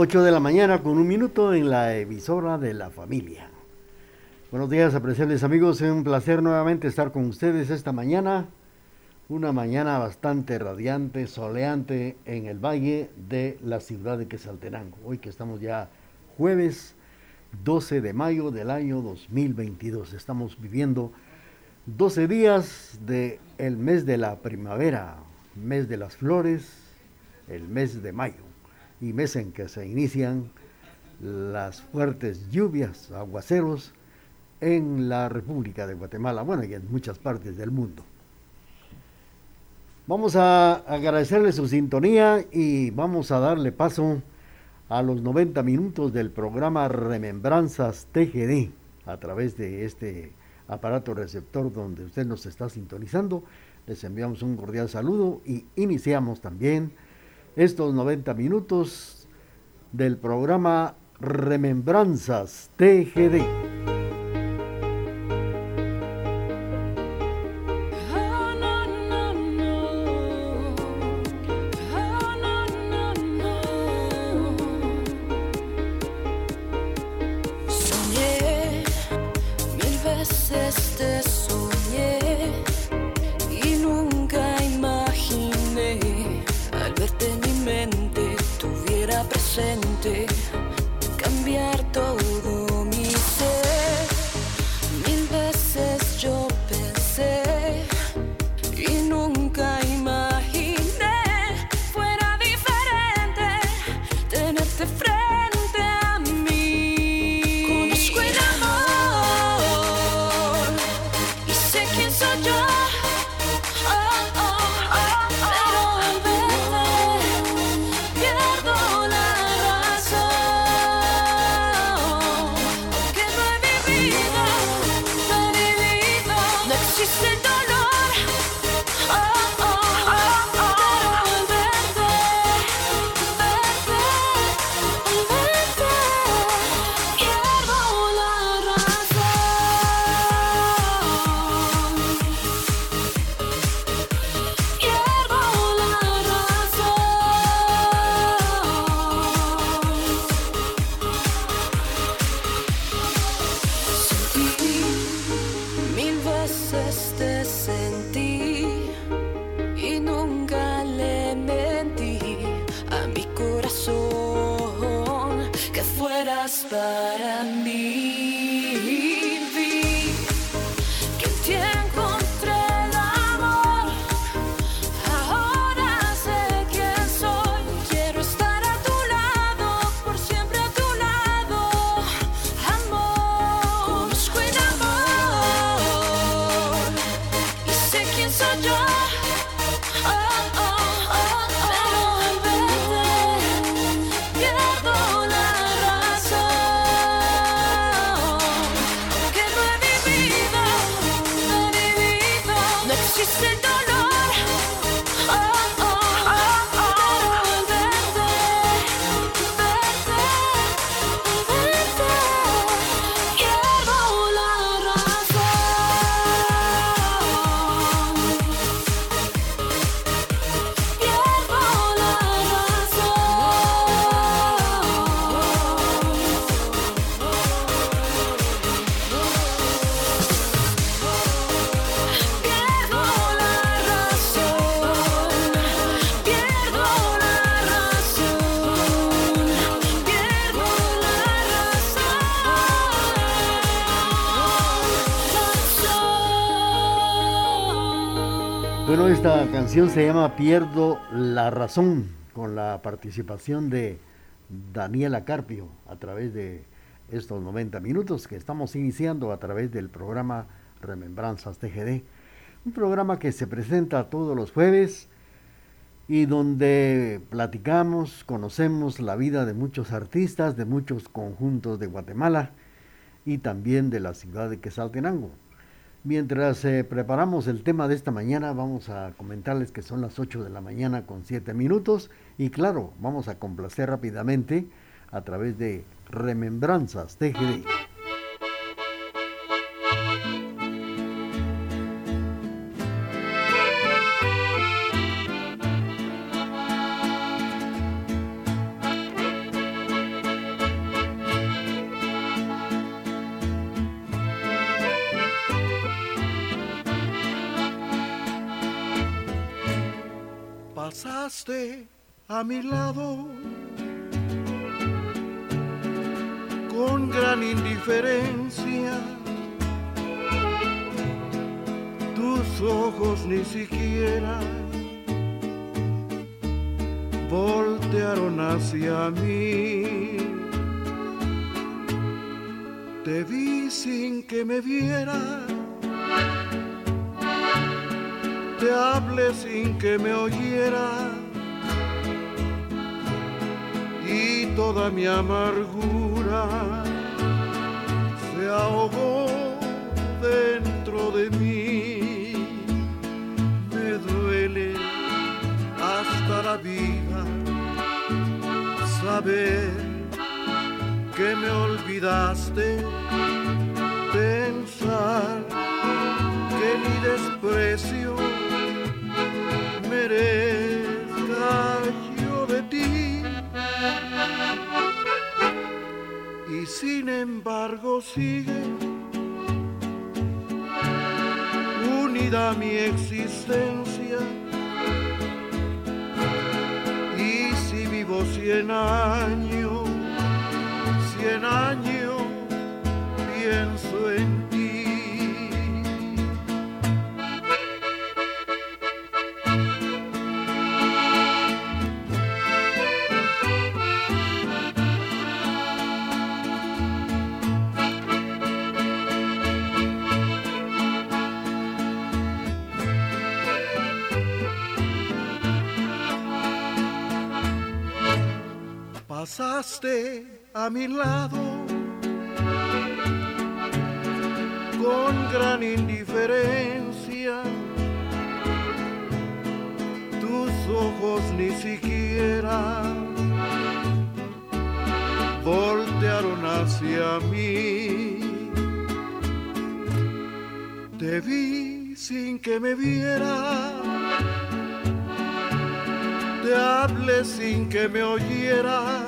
8 de la mañana con un minuto en la emisora de la familia. Buenos días, apreciables amigos. Es un placer nuevamente estar con ustedes esta mañana. Una mañana bastante radiante, soleante en el valle de la ciudad de Quesaltenango. Hoy que estamos ya jueves 12 de mayo del año 2022. Estamos viviendo 12 días del el mes de la primavera, mes de las flores, el mes de mayo y mes en que se inician las fuertes lluvias, aguaceros en la República de Guatemala, bueno, y en muchas partes del mundo. Vamos a agradecerle su sintonía y vamos a darle paso a los 90 minutos del programa Remembranzas TGD a través de este aparato receptor donde usted nos está sintonizando. Les enviamos un cordial saludo y iniciamos también estos 90 minutos del programa Remembranzas TGD. Canción se llama Pierdo la Razón, con la participación de Daniela Carpio a través de estos 90 minutos que estamos iniciando a través del programa Remembranzas TGD. Un programa que se presenta todos los jueves y donde platicamos, conocemos la vida de muchos artistas, de muchos conjuntos de Guatemala y también de la ciudad de Quesaltenango. Mientras eh, preparamos el tema de esta mañana, vamos a comentarles que son las 8 de la mañana con 7 minutos y claro, vamos a complacer rápidamente a través de Remembranzas TGD. A mi lado mi amargura se ahogó dentro de mí. Me duele hasta la vida saber que me olvidaste, sin embargo sigue unida mi existencia. Cien años, cien años, a mi lado con gran indiferencia. Tus ojos ni siquiera voltearon hacia mí. Te vi sin que me viera te hablé sin que me oyera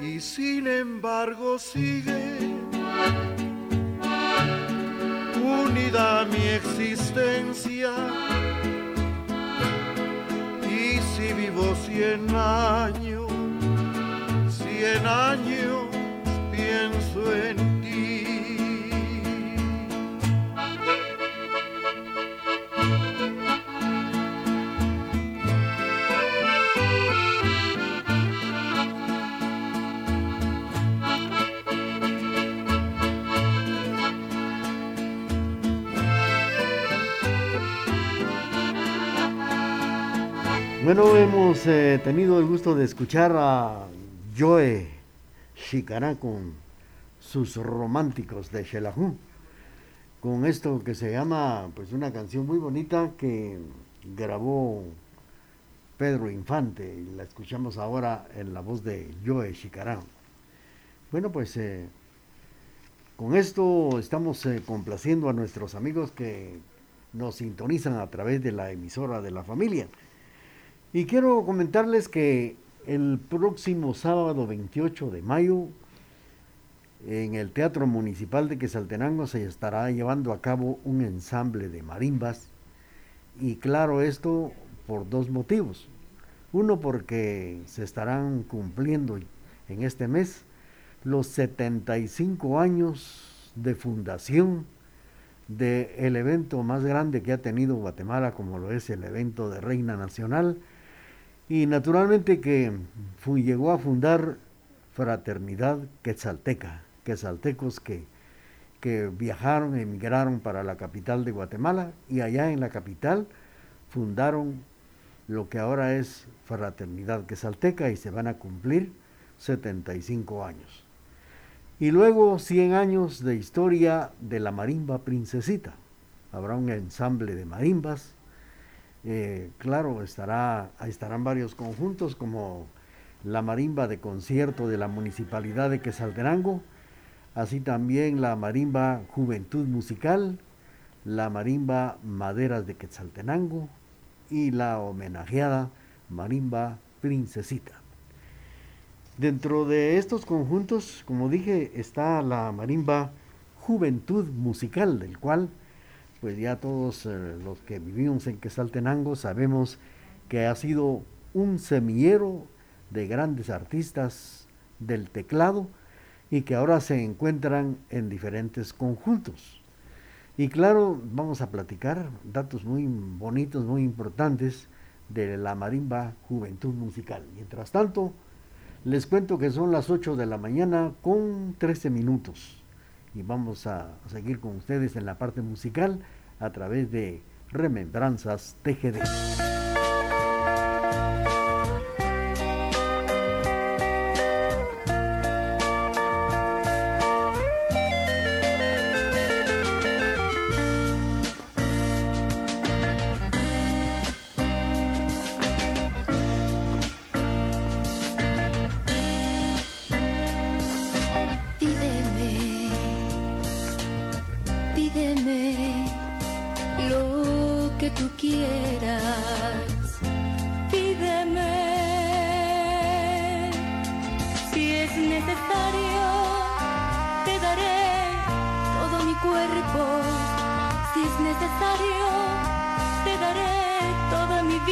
Y sin embargo sigue unida mi existencia. Y si vivo cien años, cien años Bueno, hemos eh, tenido el gusto de escuchar a Joe Chicará con sus románticos de Xelajú, con esto que se llama, pues una canción muy bonita que grabó Pedro Infante y la escuchamos ahora en la voz de Joe Chicará. Bueno, pues eh, con esto estamos eh, complaciendo a nuestros amigos que nos sintonizan a través de la emisora de la familia. Y quiero comentarles que el próximo sábado 28 de mayo, en el Teatro Municipal de Quesaltenango se estará llevando a cabo un ensamble de marimbas. Y claro, esto por dos motivos. Uno, porque se estarán cumpliendo en este mes los 75 años de fundación del evento más grande que ha tenido Guatemala, como lo es el evento de Reina Nacional, y naturalmente que llegó a fundar Fraternidad Quetzalteca, quetzaltecos que, que viajaron, emigraron para la capital de Guatemala y allá en la capital fundaron lo que ahora es Fraternidad Quetzalteca y se van a cumplir 75 años. Y luego 100 años de historia de la marimba princesita. habrá un ensamble de marimbas. Eh, claro, estará, estarán varios conjuntos como la marimba de concierto de la Municipalidad de Quesaltenango, así también la marimba Juventud Musical, la marimba Maderas de Quetzaltenango y la homenajeada marimba Princesita. Dentro de estos conjuntos, como dije, está la marimba Juventud Musical, del cual pues ya todos eh, los que vivimos en Quetzaltenango sabemos que ha sido un semillero de grandes artistas del teclado y que ahora se encuentran en diferentes conjuntos. Y claro, vamos a platicar datos muy bonitos, muy importantes de la marimba Juventud Musical. Mientras tanto, les cuento que son las 8 de la mañana con 13 minutos y vamos a seguir con ustedes en la parte musical a través de Remembranzas TGD.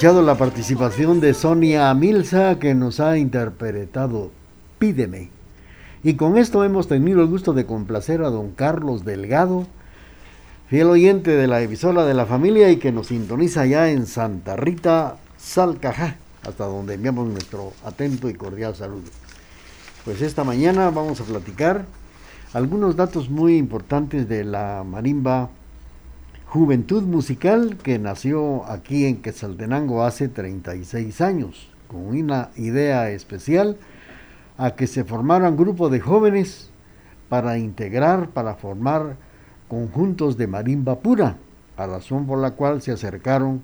la participación de Sonia Milza que nos ha interpretado Pídeme. Y con esto hemos tenido el gusto de complacer a don Carlos Delgado, fiel oyente de la emisora de la familia y que nos sintoniza ya en Santa Rita, Salcajá, hasta donde enviamos nuestro atento y cordial saludo. Pues esta mañana vamos a platicar algunos datos muy importantes de la marimba Juventud Musical que nació aquí en Quetzaltenango hace 36 años, con una idea especial a que se formaran grupos de jóvenes para integrar, para formar conjuntos de marimba pura, a razón por la cual se acercaron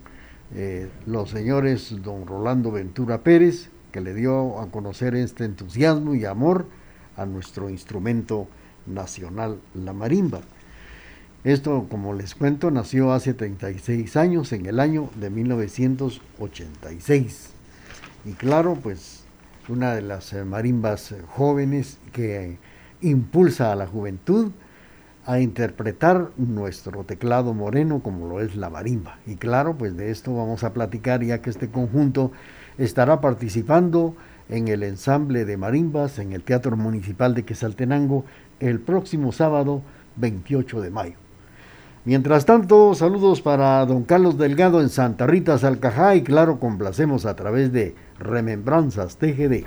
eh, los señores don Rolando Ventura Pérez, que le dio a conocer este entusiasmo y amor a nuestro instrumento nacional, la marimba. Esto, como les cuento, nació hace 36 años, en el año de 1986. Y claro, pues una de las eh, marimbas eh, jóvenes que impulsa a la juventud a interpretar nuestro teclado moreno como lo es la marimba. Y claro, pues de esto vamos a platicar ya que este conjunto estará participando en el ensamble de marimbas en el Teatro Municipal de Quesaltenango el próximo sábado 28 de mayo. Mientras tanto, saludos para don Carlos Delgado en Santa Rita, Salcajá y claro, complacemos a través de Remembranzas TGD.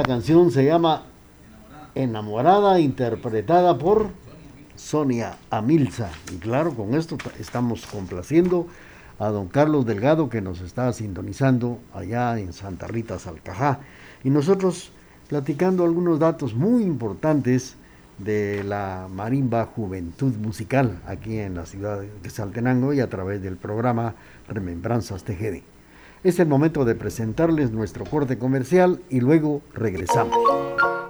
Esta canción se llama Enamorada, interpretada por Sonia Amilza. Y claro, con esto estamos complaciendo a don Carlos Delgado que nos está sintonizando allá en Santa Rita Salcajá y nosotros platicando algunos datos muy importantes de la Marimba Juventud Musical aquí en la ciudad de Saltenango y a través del programa Remembranzas TGD. Es el momento de presentarles nuestro corte comercial y luego regresamos.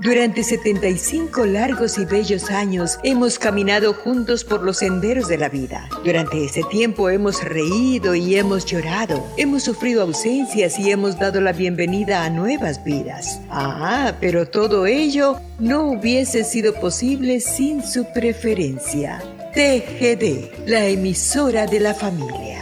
Durante 75 largos y bellos años hemos caminado juntos por los senderos de la vida. Durante ese tiempo hemos reído y hemos llorado, hemos sufrido ausencias y hemos dado la bienvenida a nuevas vidas. Ah, pero todo ello no hubiese sido posible sin su preferencia. TGD, la emisora de la familia.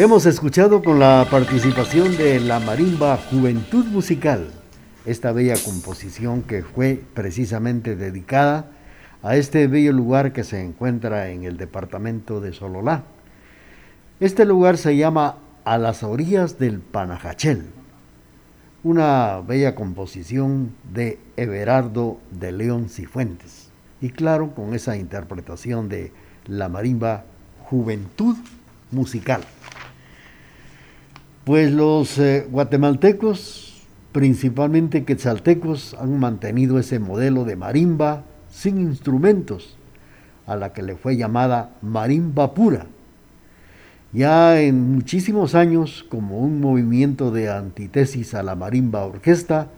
Hemos escuchado con la participación de la Marimba Juventud Musical, esta bella composición que fue precisamente dedicada a este bello lugar que se encuentra en el departamento de Sololá. Este lugar se llama A las orillas del Panajachel, una bella composición de Everardo de León Cifuentes. Y claro, con esa interpretación de la marimba Juventud Musical. Pues los eh, guatemaltecos, principalmente quetzaltecos, han mantenido ese modelo de marimba sin instrumentos, a la que le fue llamada marimba pura. Ya en muchísimos años, como un movimiento de antítesis a la marimba orquesta,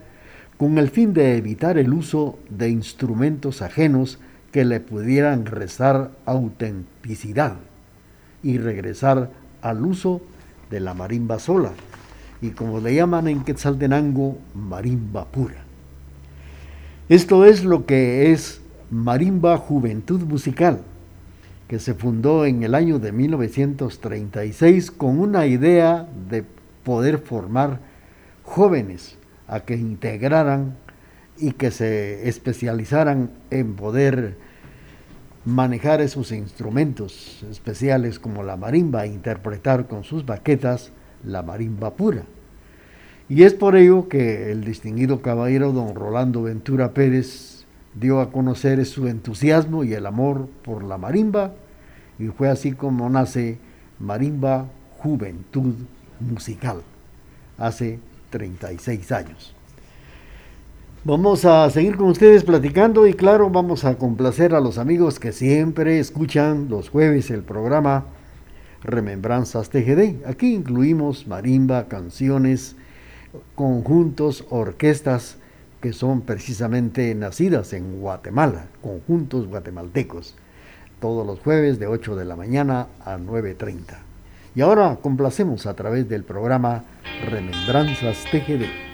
con el fin de evitar el uso de instrumentos ajenos que le pudieran restar autenticidad y regresar al uso de la marimba sola, y como le llaman en Quetzaltenango, marimba pura. Esto es lo que es Marimba Juventud Musical, que se fundó en el año de 1936 con una idea de poder formar jóvenes a que integraran y que se especializaran en poder manejar esos instrumentos especiales como la marimba e interpretar con sus baquetas la marimba pura. Y es por ello que el distinguido caballero don Rolando Ventura Pérez dio a conocer su entusiasmo y el amor por la marimba y fue así como nace Marimba Juventud Musical hace 36 años. Vamos a seguir con ustedes platicando y claro, vamos a complacer a los amigos que siempre escuchan los jueves el programa Remembranzas TGD. Aquí incluimos marimba, canciones, conjuntos, orquestas que son precisamente nacidas en Guatemala, conjuntos guatemaltecos, todos los jueves de 8 de la mañana a 9.30. Y ahora complacemos a través del programa Remembranzas TGD.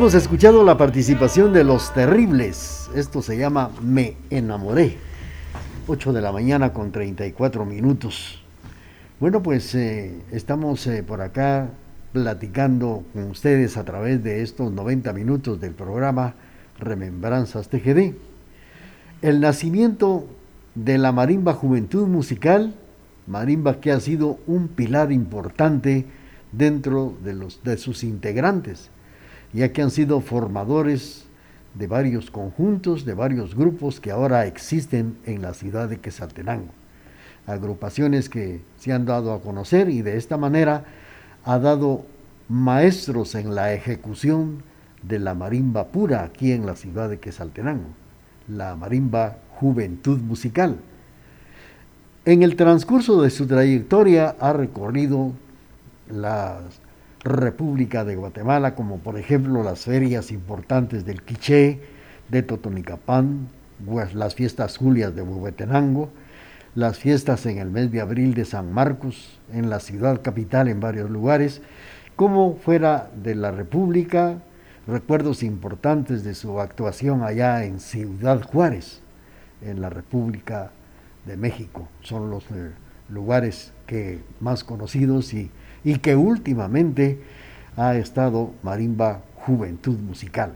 Hemos escuchado la participación de Los Terribles. Esto se llama Me enamoré. 8 de la mañana con 34 minutos. Bueno, pues eh, estamos eh, por acá platicando con ustedes a través de estos 90 minutos del programa Remembranzas TGD. El nacimiento de la Marimba Juventud Musical, marimba que ha sido un pilar importante dentro de, los, de sus integrantes, ya que han sido formadores de varios conjuntos, de varios grupos que ahora existen en la ciudad de Quesaltenango. Agrupaciones que se han dado a conocer y de esta manera ha dado maestros en la ejecución de la marimba pura aquí en la ciudad de Quesaltenango, la marimba Juventud Musical. En el transcurso de su trayectoria ha recorrido la República de Guatemala, como por ejemplo las ferias importantes del Quiché, de Totonicapán, pues, las fiestas Julias de Huehuetenango, las fiestas en el mes de abril de San Marcos, en la ciudad capital en varios lugares, como fuera de la República, recuerdos importantes de su actuación allá en Ciudad Juárez, en la República de México. Son los eh, lugares que más conocidos y, y que últimamente ha estado Marimba Juventud Musical.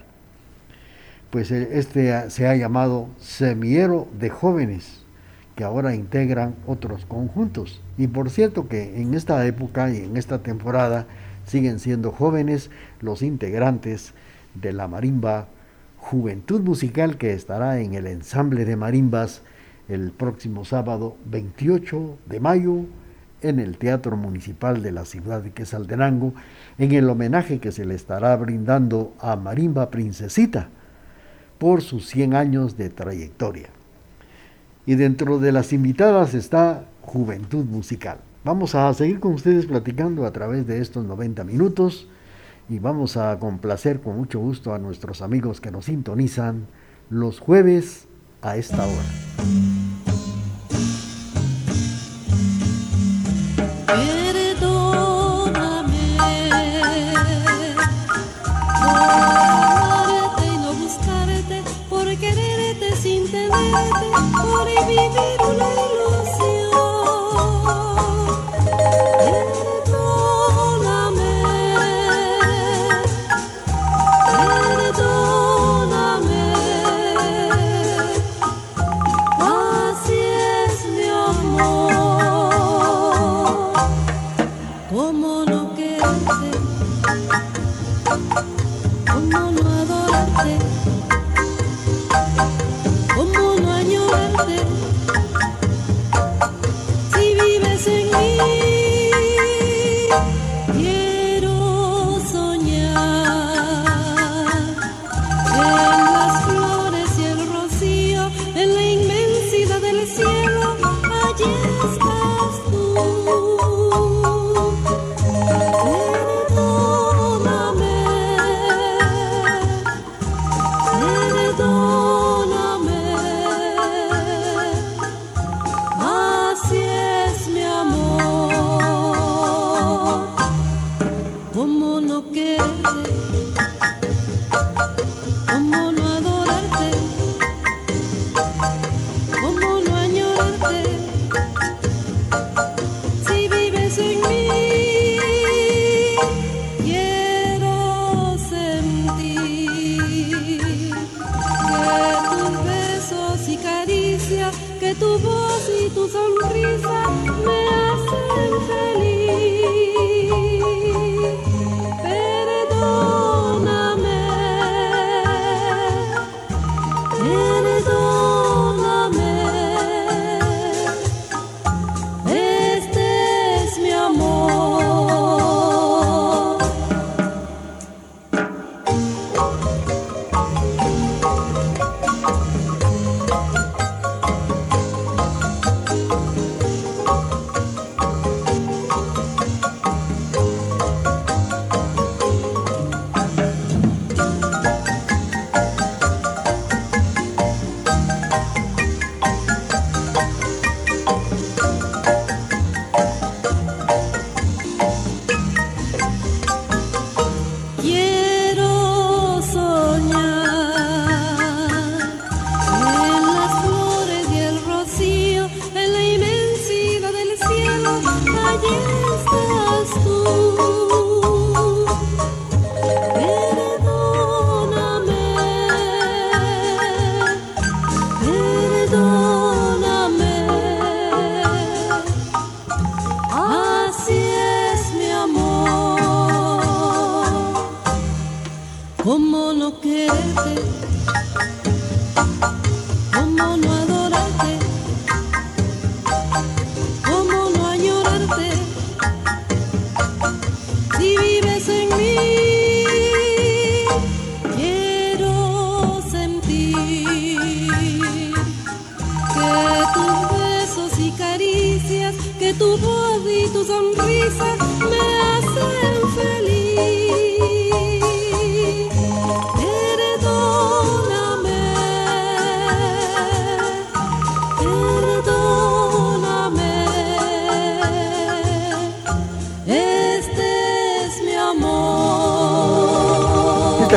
Pues eh, este se ha llamado Semiero de Jóvenes, que ahora integran otros conjuntos. Y por cierto que en esta época y en esta temporada siguen siendo jóvenes los integrantes de la marimba Juventud Musical que estará en el ensamble de marimbas el próximo sábado 28 de mayo en el Teatro Municipal de la ciudad de Quesaltenango en el homenaje que se le estará brindando a Marimba Princesita por sus 100 años de trayectoria. Y dentro de las invitadas está Juventud Musical. Vamos a seguir con ustedes platicando a través de estos 90 minutos y vamos a complacer con mucho gusto a nuestros amigos que nos sintonizan los jueves a esta hora. Yeah.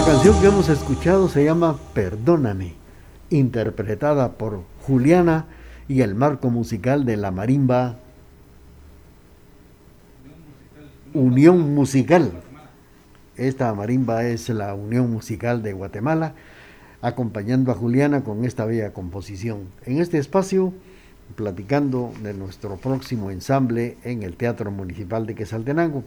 Canción que hemos escuchado se llama Perdóname, interpretada por Juliana y el marco musical de la marimba Unión Musical. Esta marimba es la Unión Musical de Guatemala, acompañando a Juliana con esta bella composición. En este espacio, platicando de nuestro próximo ensamble en el Teatro Municipal de Quesaltenango.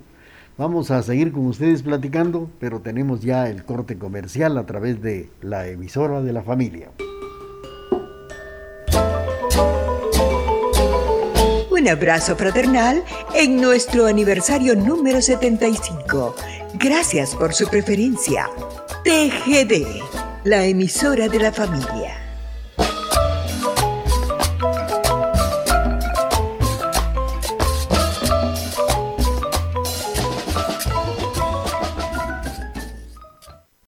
Vamos a seguir con ustedes platicando, pero tenemos ya el corte comercial a través de la emisora de la familia. Un abrazo fraternal en nuestro aniversario número 75. Gracias por su preferencia. TGD, la emisora de la familia.